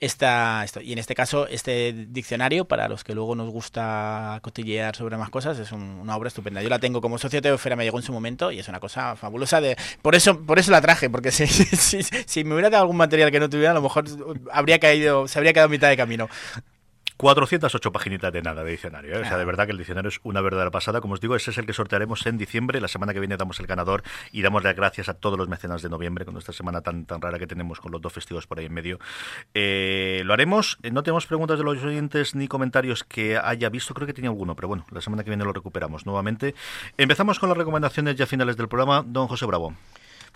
está esto. Y en este caso, este diccionario, para los que luego nos gusta cotillear sobre más cosas, es un- una obra estupenda. Yo la tengo como socio de Teofera, me llegó en su momento y es una cosa fabulosa. De, por, eso, por eso la traje, porque si, si, si me hubiera dado algún material que no tuviera, a lo mejor habría caído, se habría quedado a mitad de camino. 408 paginitas de nada de diccionario. ¿eh? O sea, de verdad que el diccionario es una verdadera pasada. Como os digo, ese es el que sortearemos en diciembre. La semana que viene damos el ganador y damos las gracias a todos los mecenas de noviembre, con esta semana tan, tan rara que tenemos con los dos festivos por ahí en medio. Eh, lo haremos. Eh, No tenemos preguntas de los oyentes ni comentarios que haya visto. Creo que tenía alguno, pero bueno, la semana que viene lo recuperamos nuevamente. Empezamos con las recomendaciones ya finales del programa. Don José Bravo.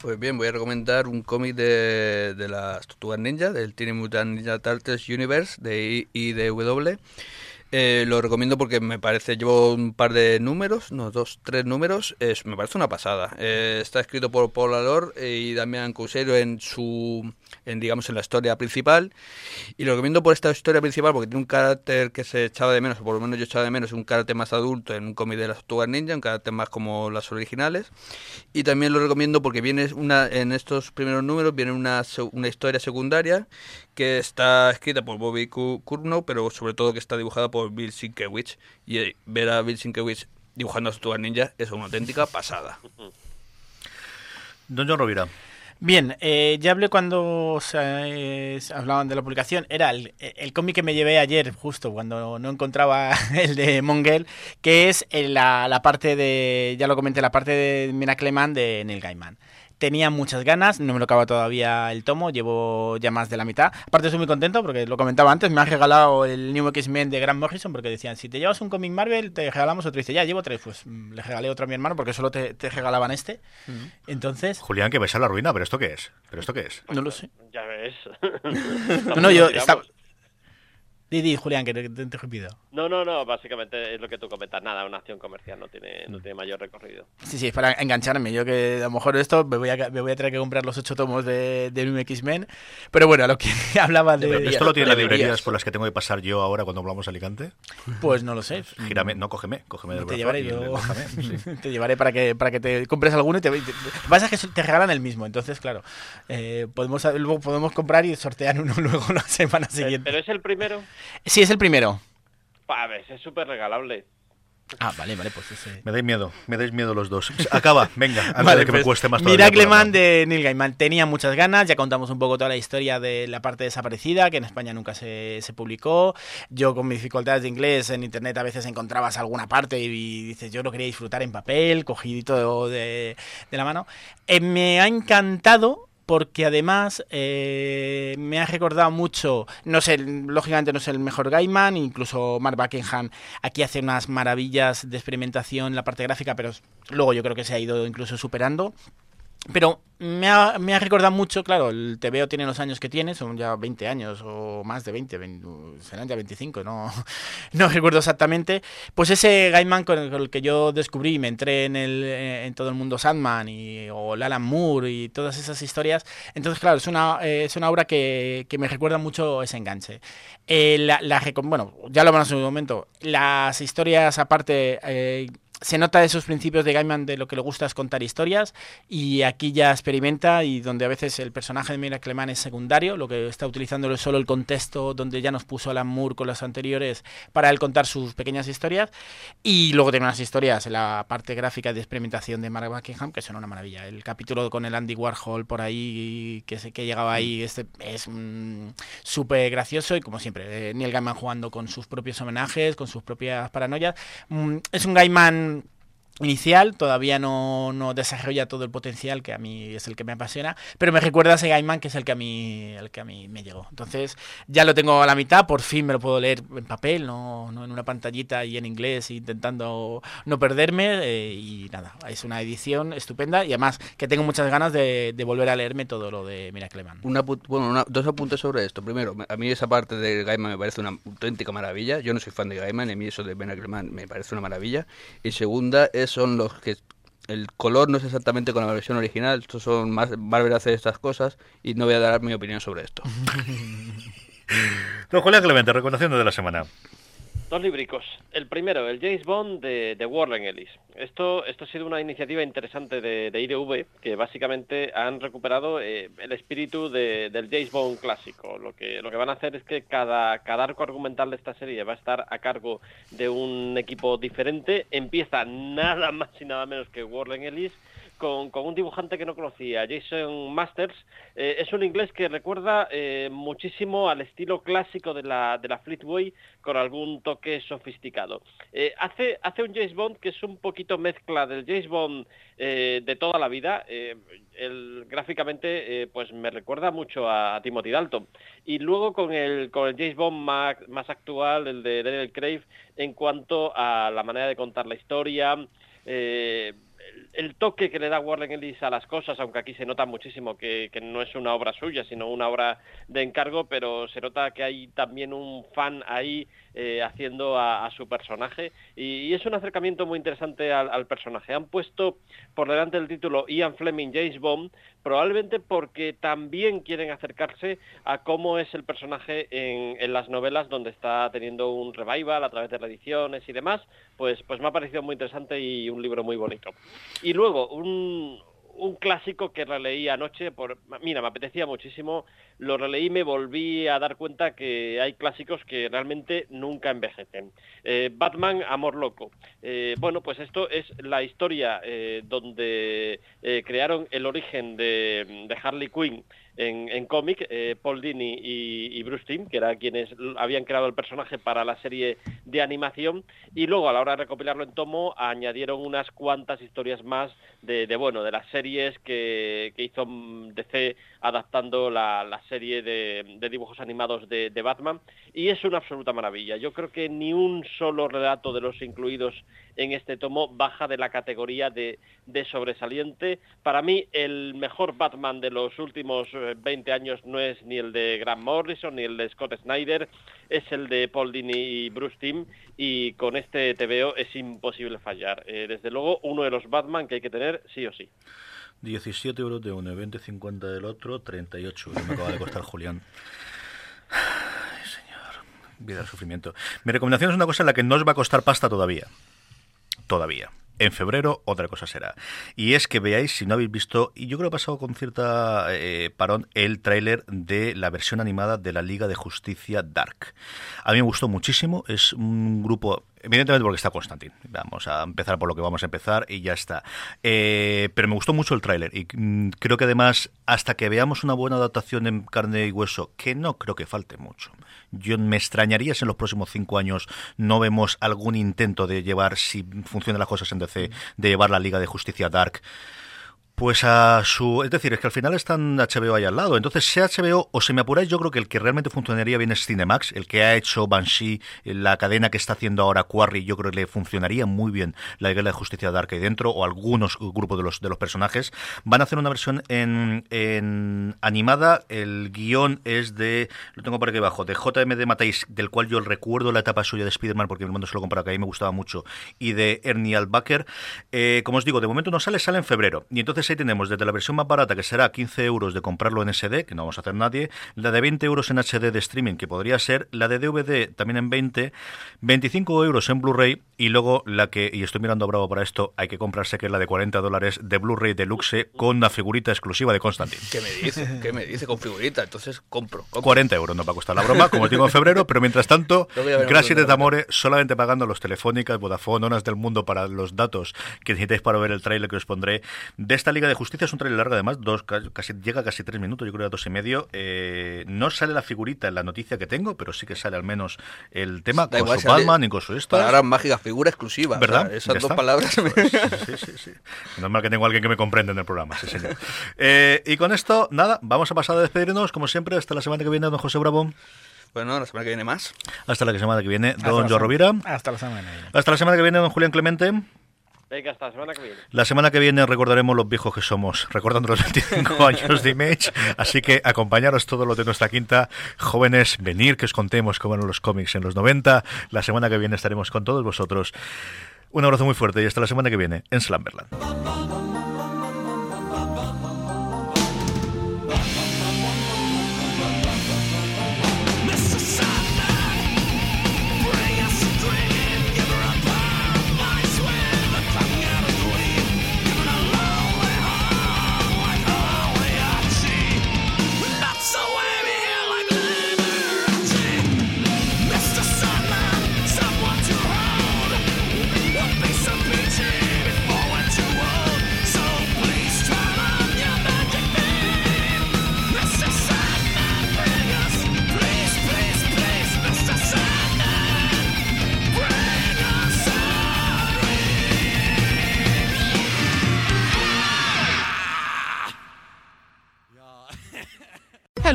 Pues bien, voy a recomendar un cómic de, de las Tortugas Ninja, del Teenage Mutant Ninja Turtles Universe de IDW. Eh, lo recomiendo porque me parece, llevo un par de números, no, dos, tres números, es, me parece una pasada. Eh, está escrito por Paul Alor y Damián Cousero en su, en, digamos, en la historia principal. Y lo recomiendo por esta historia principal porque tiene un carácter que se echaba de menos, o por lo menos yo echaba de menos, un carácter más adulto en un cómic de las Tortugas Ninja, un carácter más como las originales. Y también lo recomiendo porque viene una, en estos primeros números viene una, una historia secundaria que está escrita por Bobby Curnow, pero sobre todo que está dibujada por Bill Sienkiewicz. Y eh, ver a Bill Sienkiewicz dibujando a Tortugas Ninja es una auténtica pasada. Don John Rovira. Bien, eh, ya hablé cuando se, eh, se hablaban de la publicación. Era el, el cómic que me llevé ayer, justo cuando no encontraba el de Mongel, que es en la, la parte de, ya lo comenté, la parte de Mina Cleman de Neil Gaiman. Tenía muchas ganas, no me lo acaba todavía el tomo, llevo ya más de la mitad. Aparte estoy muy contento porque lo comentaba antes, me han regalado el New X-Men de Grant Morrison porque decían, si te llevas un cómic Marvel te regalamos otro. Y dice, ya, llevo tres, pues mm, le regalé otro a mi hermano porque solo te, te regalaban este. Entonces... Julián, que vais a la ruina, pero ¿esto qué es? ¿Pero esto qué es? No lo sé. Ya ves. No, no, yo Tiramos. Estaba... Di, di, Julián, que te, te, te pido. No, no, no, básicamente es lo que tú comentas, nada, una acción comercial no tiene, no tiene mayor recorrido. Sí, sí, es para engancharme. Yo que a lo mejor esto me voy a, me voy a tener que comprar los ocho tomos de, de New X-Men. Pero bueno, a lo que hablaba de... ¿Esto lo tiene las librerías por las que tengo que pasar yo ahora cuando hablamos a Alicante? Pues no lo sé. Gírame, no, cógeme, cógeme del Te llevaré yo. sí. te llevaré para que, para que te compres alguno y te, te- Lo que pasa es que te regalan el mismo, entonces claro. eh, podemos, luego podemos comprar y sortear uno luego la semana siguiente. ¿Pero es el primero? Sí, es el primero. A ver, es súper regalable. Ah, vale, vale, pues ese... Me dais miedo, me dais miedo los dos. Acaba, venga, antes Vale, de que me pues, cueste más Miracle. Man de Neil Gaiman. Tenía muchas ganas, ya contamos un poco toda la historia de la parte desaparecida, que en España nunca se, se publicó. Yo con mis dificultades de inglés en internet a veces encontrabas alguna parte y, dices, yo lo quería disfrutar en papel, cogidito de, de la mano. Eh, me ha encantado porque además eh, me ha recordado mucho, no sé, lógicamente no es el mejor Gaiman, incluso Mark Buckingham aquí hace unas maravillas de experimentación en la parte gráfica, pero luego yo creo que se ha ido incluso superando. Pero me ha, me ha recordado mucho, claro, el TVO tiene los años que tiene, son ya 20 años o más de 20, 20, serán ya 25, no, no recuerdo exactamente. Pues ese Gaiman con el, con el que yo descubrí, me entré en, el, eh, en todo el mundo Sandman y, o Alan Moore y todas esas historias. Entonces, claro, es una, eh, es una obra que, que me recuerda mucho ese enganche. Eh, la, la bueno, ya lo hablamos en un momento, las historias aparte... eh, se nota esos principios de Gaiman de lo que le gusta es contar historias y aquí ya experimenta y donde a veces el personaje de Miracle Man es secundario, lo que está utilizando es solo el contexto donde ya nos puso Alan Moore con los anteriores para él contar sus pequeñas historias y luego tiene unas historias en la parte gráfica de experimentación de Mark Buckingham que son una maravilla. El capítulo con el Andy Warhol por ahí que, se, que llegaba ahí este es súper gracioso y como siempre eh, Neil Gaiman jugando con sus propios homenajes, con sus propias paranoias. Mm, es un Gaiman um, inicial, todavía no, no desarrolla todo el potencial que a mí es el que me apasiona, pero me recuerda a ese Gaiman que es el que a mí el que a mí me llegó. Entonces, ya lo tengo a la mitad, por fin me lo puedo leer en papel, no, no en una pantallita y en inglés intentando no perderme eh, y nada, es una edición estupenda y además que tengo muchas ganas de, de volver a leerme todo lo de Miracle Man. Una bueno, una- dos apuntes sobre esto. Primero, me- a mí esa parte de Gaiman me parece una auténtica maravilla. Yo no soy fan de Gaiman, a mí eso de Ben Ackerman me parece una maravilla. Y segunda, es, son los que el color no es exactamente con la versión original. Estos son más Marvel hace estas cosas y no voy a dar mi opinión sobre esto. Don Julián Clemente, recomendación de la semana. Dos libricos. El primero, el James Bond de, de Ellis. Esto, esto ha sido una iniciativa interesante de, de IDV, que básicamente han recuperado eh, el espíritu de- del James Bond clásico. Lo que, lo que van a hacer es que cada, cada arco argumental de esta serie va a estar a cargo de un equipo diferente. Empieza nada más y nada menos que Warren Ellis, con, un dibujante que no conocía, Jason Masters. Eh, es un inglés que recuerda eh, muchísimo al estilo clásico de la, de la Fleetway, con algún toque sofisticado. Eh, hace, hace un James Bond que es un poquito mezcla del James Bond de toda la vida. El- gráficamente, pues me recuerda mucho a, Timothy Dalton. Y luego con el, con el James Bond más, más actual, el de Daniel Craig, en cuanto a la manera de contar la historia, el, toque que le da Warren Ellis a las cosas, aunque aquí se nota muchísimo que, que no es una obra suya, sino una obra de encargo, pero se nota que hay también un fan ahí eh, haciendo a, su personaje y, es un acercamiento muy interesante al, personaje. Han puesto por delante del título Ian Fleming James Bond, probablemente porque también quieren acercarse a cómo es el personaje en, en las novelas donde está teniendo un revival a través de reediciones y demás, pues, pues me ha parecido muy interesante y un libro muy bonito. Y luego, un, un clásico que releí anoche, por, mira, me apetecía muchísimo, lo releí y me volví a dar cuenta que hay clásicos que realmente nunca envejecen. Eh, Batman, Amor Loco. Eh, bueno, pues esto es la historia eh, donde crearon el origen de, de Harley Quinn en, cómic, eh, Paul Dini y, y Bruce Timm, que eran quienes habían creado el personaje para la serie de animación, y luego a la hora de recopilarlo en tomo añadieron unas cuantas historias más de, bueno, de las series que, hizo mm, DC adaptando la, la serie de, dibujos animados de, Batman, y es una absoluta maravilla. Yo creo que ni un solo relato de los incluidos en este tomo baja de la categoría de, sobresaliente. Para mí el mejor Batman de los últimos 20 años no es ni el de Grant Morrison ni el de Scott Snyder, es el de Paul Dini y Bruce Timm y con este TVO es imposible fallar. Eh, desde luego uno de los Batman que hay que tener sí o sí. 17 euros de uno, 20,50 del otro, 38, que me acaba de costar Julián. Ay, señor. Vida del sufrimiento. Mi recomendación es una cosa en la que no os va a costar pasta todavía. Todavía. En febrero otra cosa será. Y es que veáis, si no habéis visto, y yo creo que ha pasado con cierta eh, parón, el tráiler de la versión animada de la Liga de Justicia Dark. A mí me gustó muchísimo, es un grupo Evidentemente porque está Constantine. Vamos a empezar por lo que vamos a empezar y ya está. Eh, pero me gustó mucho el tráiler y mm, creo que además hasta que veamos una buena adaptación en carne y hueso, que no creo que falte mucho. Yo me extrañaría si en los próximos cinco años no vemos algún intento de llevar, si funcionan las cosas en DC, de llevar la Liga de Justicia Dark pues a su. Es decir, es que al final están HBO ahí al lado. Entonces, sea HBO o se me apuráis, yo creo que el que realmente funcionaría bien es Cinemax, el que ha hecho Banshee, la cadena que está haciendo ahora Quarry, yo creo que le funcionaría muy bien la Liga de Justicia Dark ahí dentro, o algunos grupos de los, de los personajes. Van a hacer una versión en, en animada. El guion es de. Lo tengo por aquí abajo, de JMD Matéis, del cual yo recuerdo la etapa suya de Spider-Man, porque el mundo se lo compraba, que a mí me gustaba mucho, y de Ernie Albacker. Eh, como os digo, de momento no sale, sale en febrero. Y entonces ahí tenemos desde la versión más barata, que será 15 euros de comprarlo en SD, que no vamos a hacer nadie, la de 20 euros en HD de streaming, que podría ser, la de DVD también en 20, 25 euros en Blu-ray, y luego la que, y estoy mirando Bravo para esto, hay que comprarse, que es la de 40 dólares de Blu-ray Deluxe con una figurita exclusiva de Constantine. ¿Qué me dice? ¿Qué me dice con figurita? Entonces compro. compro. 40 euros no va a costar la broma, como digo en febrero, pero mientras tanto, gracias de Tamore, solamente pagando los telefónicas, Vodafone, Onas del Mundo para los datos que necesitáis para ver el tráiler que os pondré de esta Liga de Justicia. Es un tráiler largo, además, dos, casi, llega casi tres minutos, yo creo a dos y medio. Eh, no sale la figurita en la noticia que tengo, pero sí que sale al menos el tema Da con igual, su Batman y con su esta. Palabras mágicas, figura exclusiva. ¿Verdad? O sea, esas dos está. palabras. me- Pues, sí, sí, sí. Normal que tengo alguien que me comprenda en el programa, sí, señor. Eh, y con esto, nada, vamos a pasar a despedirnos, como siempre, hasta la semana que viene, don José Bravo. Bueno, la semana que viene más. Hasta la semana que viene, don Joe Rovira. Hasta la semana que viene. Hasta la semana que viene, don Julián Clemente. Venga, hasta la semana que viene. La semana que viene recordaremos los viejos que somos, recordando los 25 años de Image. Así que acompañaros todos los de nuestra quinta. Jóvenes, venir que os contemos cómo eran los cómics en los 90. La semana que viene estaremos con todos vosotros. Un abrazo muy fuerte y hasta la semana que viene en Slamberland.